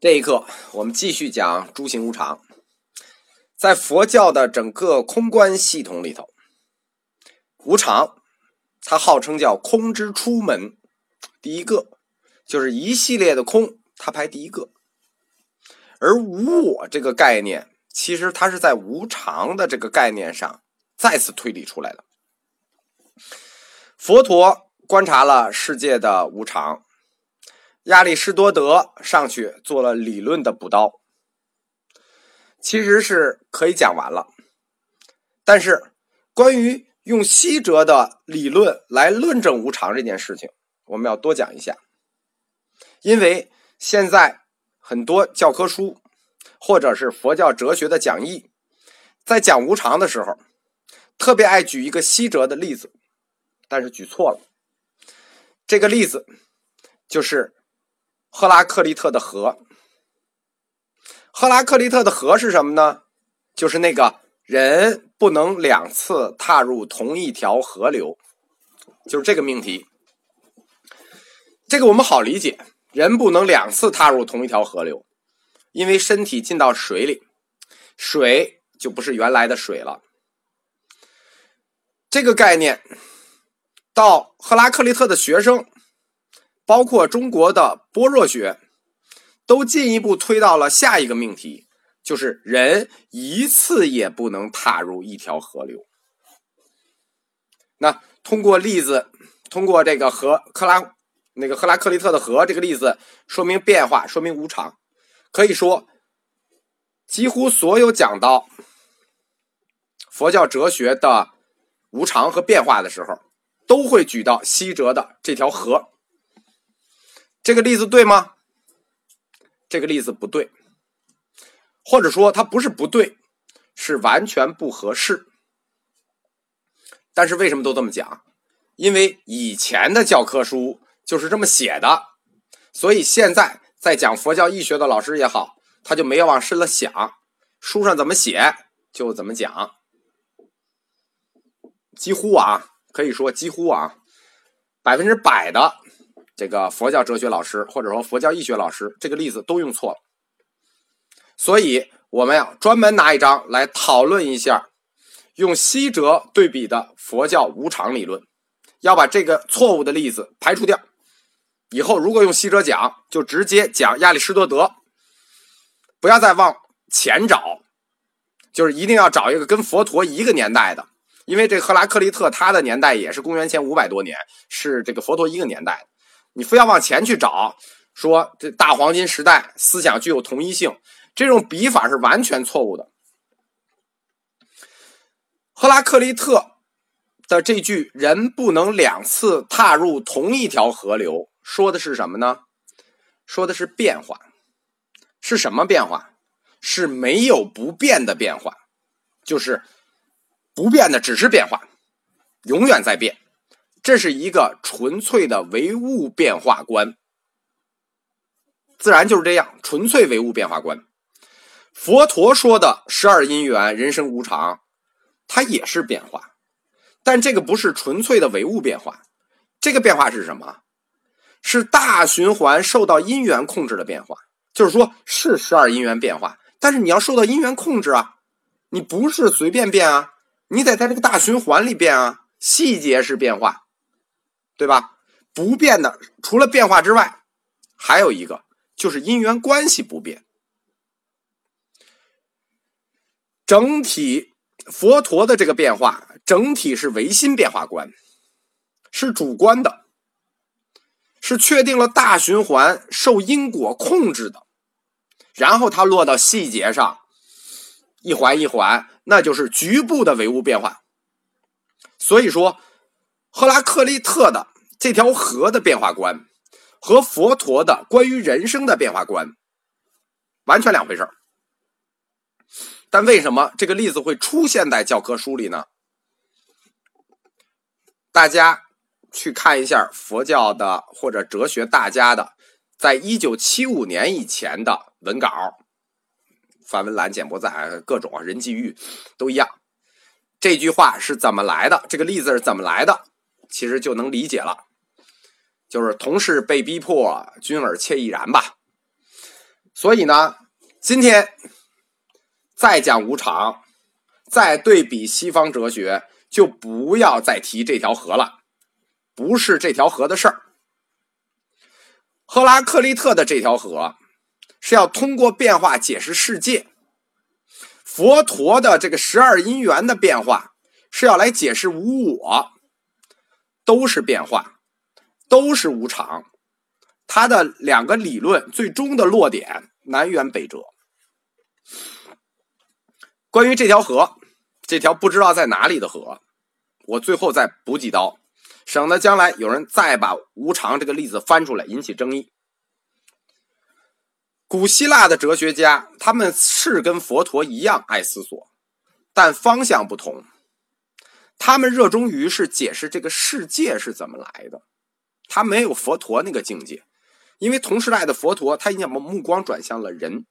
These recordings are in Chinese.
这一课，我们继续讲诸行无常。在佛教的整个空观系统里头，无常，它号称叫空之出门，第一个就是一系列的空，它排第一个。而无我这个概念，其实它是在无常的这个概念上再次推理出来的。佛陀观察了世界的无常。亚里士多德上去做了理论的补刀，其实是可以讲完了。但是，关于用西哲的理论来论证无常这件事情，我们要多讲一下。因为现在很多教科书或者是佛教哲学的讲义，在讲无常的时候，特别爱举一个西哲的例子，但是举错了。这个例子就是。赫拉克利特的河，赫拉克利特的河是什么呢？就是那个人不能两次踏入同一条河流，就是这个命题。这个我们好理解，人不能两次踏入同一条河流，因为身体进到水里，水就不是原来的水了。这个概念，到赫拉克利特的学生。包括中国的般若学，都进一步推到了下一个命题，就是人一次也不能踏入一条河流。那通过例子，通过这个和克拉那个赫拉克利特的河这个例子，说明变化，说明无常。可以说，几乎所有讲到佛教哲学的无常和变化的时候，都会举到西哲的这条河。这个例子对吗？这个例子不对，或者说它不是不对，是完全不合适。但是为什么都这么讲？因为以前的教科书就是这么写的，所以现在在讲佛教义学的老师也好，他就没有往深了想，书上怎么写就怎么讲。几乎啊，可以说几乎啊，百分之百的。这个佛教哲学老师或者说佛教易学老师，这个例子都用错了，所以我们要专门拿一章来讨论一下，用西哲对比的佛教无常理论，要把这个错误的例子排除掉。以后如果用西哲讲，就直接讲亚里士多德，不要再往前找，就是一定要找一个跟佛陀一个年代的，因为这赫拉克利特他的年代也是公元前五百多年，是这个佛陀一个年代的。你非要往前去找，说这大黄金时代思想具有同一性，这种笔法是完全错误的。赫拉克利特的这句“人不能两次踏入同一条河流”说的是什么呢？说的是变化，是什么变化？是没有不变的变化，就是不变的只是变化，永远在变。这是一个纯粹的唯物变化观，自然就是这样，纯粹唯物变化观。佛陀说的十二因缘、人生无常，它也是变化，但这个不是纯粹的唯物变化。这个变化是什么？是大循环受到因缘控制的变化。就是说，是十二因缘变化，但是你要受到因缘控制啊，你不是随便变啊，你得在这个大循环里变啊，细节是变化。对吧？不变的除了变化之外，还有一个就是因缘关系不变。整体佛陀的这个变化，整体是唯心变化观，是主观的，是确定了大循环受因果控制的，然后它落到细节上，一环一环，那就是局部的唯物变化。所以说。赫拉克利特的这条河的变化观，和佛陀的关于人生的变化观，完全两回事儿。但为什么这个例子会出现在教科书里呢？大家去看一下佛教的或者哲学大家的，在一九七五年以前的文稿、梵文栏、简帛载各种啊人际遇都一样。这句话是怎么来的？这个例子是怎么来的？其实就能理解了，就是同事被逼迫，君尔惬意然吧。所以呢，今天再讲无常，再对比西方哲学，就不要再提这条河了，不是这条河的事儿。赫拉克利特的这条河是要通过变化解释世界，佛陀的这个十二因缘的变化是要来解释无我，都是变化，都是无常。它的两个理论最终的落点南辕北辙。关于这条河，这条不知道在哪里的河，我最后再补几刀。省得将来有人再把无常这个例子翻出来引起争议。古希腊的哲学家，他们是跟佛陀一样爱思索，但方向不同。他们热衷于是解释这个世界是怎么来的，他没有佛陀那个境界，因为同时代的佛陀，他已经把目光转向了人。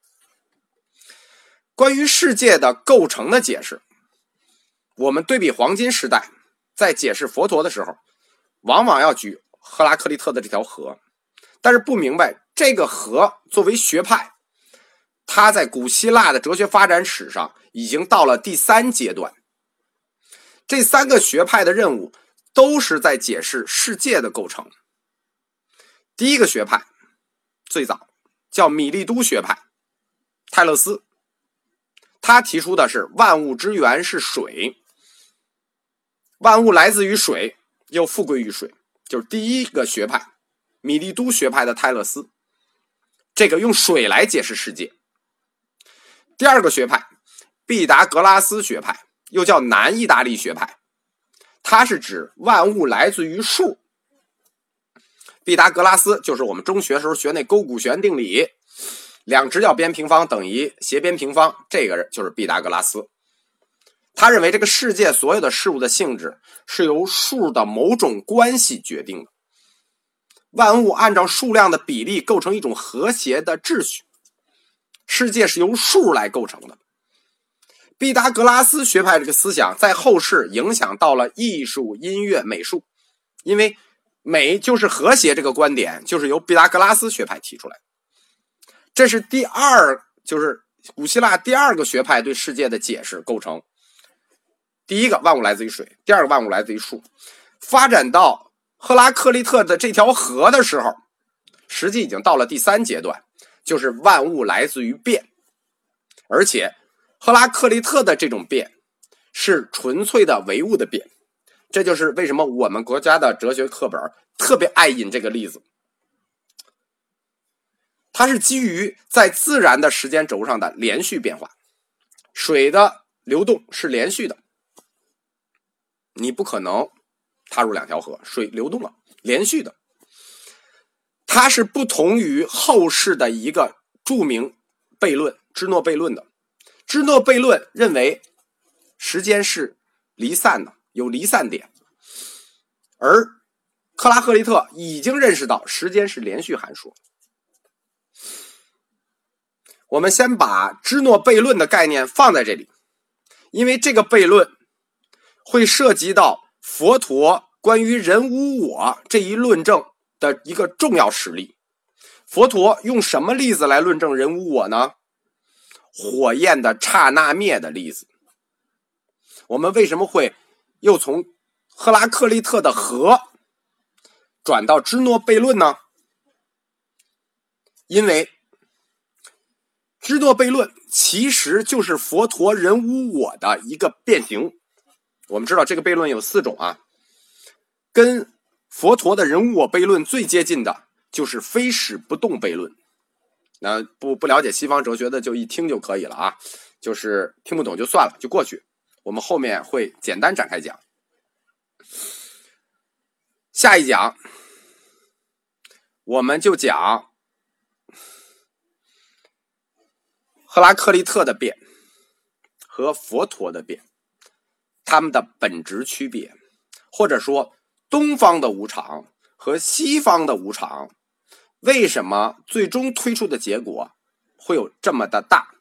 关于世界的构成的解释，我们对比黄金时代，在解释佛陀的时候。往往要举赫拉克利特的这条河，但是不明白这个河作为学派，它在古希腊的哲学发展史上已经到了第三阶段。这三个学派的任务都是在解释世界的构成。第一个学派最早叫米利都学派，泰勒斯，他提出的是万物之源是水，万物来自于水。又富贵于水，就是第一个学派，米利都学派的泰勒斯，这个用水来解释世界。第二个学派，毕达哥拉斯学派，又叫南意大利学派，它是指万物来自于数。毕达哥拉斯就是我们中学时候学那勾股弦定理，两直角边平方等于斜边平方，这个就是毕达哥拉斯。他认为这个世界所有的事物的性质是由数的某种关系决定的，万物按照数量的比例构成一种和谐的秩序，世界是由数来构成的。毕达哥拉斯学派这个思想在后世影响到了艺术、音乐、美术，因为美就是和谐这个观点就是由毕达哥拉斯学派提出来。这是第二，就是古希腊第二个学派对世界的解释构成。第一个万物来自于水，第二个万物来自于树。发展到赫拉克利特的这条河的时候，实际已经到了第三阶段，就是万物来自于变。而且，赫拉克利特的这种变是纯粹的唯物的变。这就是为什么我们国家的哲学课本特别爱引这个例子。它是基于在自然的时间轴上的连续变化，水的流动是连续的。你不可能踏入两条河，水流动了，连续的。它是不同于后世的一个著名悖论——芝诺悖论的。芝诺悖论认为时间是离散的，有离散点，而克拉赫利特已经认识到时间是连续函数。我们先把芝诺悖论的概念放在这里，因为这个悖论。会涉及到佛陀关于人无我这一论证的一个重要实例。佛陀用什么例子来论证人无我呢？火焰的刹那灭的例子。我们为什么会又从赫拉克利特的河转到芝诺悖论呢？因为芝诺悖论其实就是佛陀人无我的一个变形。我们知道这个悖论有四种啊，跟佛陀的人无我悖论最接近的就是非始不动悖论。那不不了解西方哲学的就一听就可以了啊，就是听不懂就算了，就过去。我们后面会简单展开讲。下一讲我们就讲赫拉克利特的变和佛陀的变。他们的本质区别，或者说东方的无常和西方的无常，为什么最终推出的结果会有这么的大？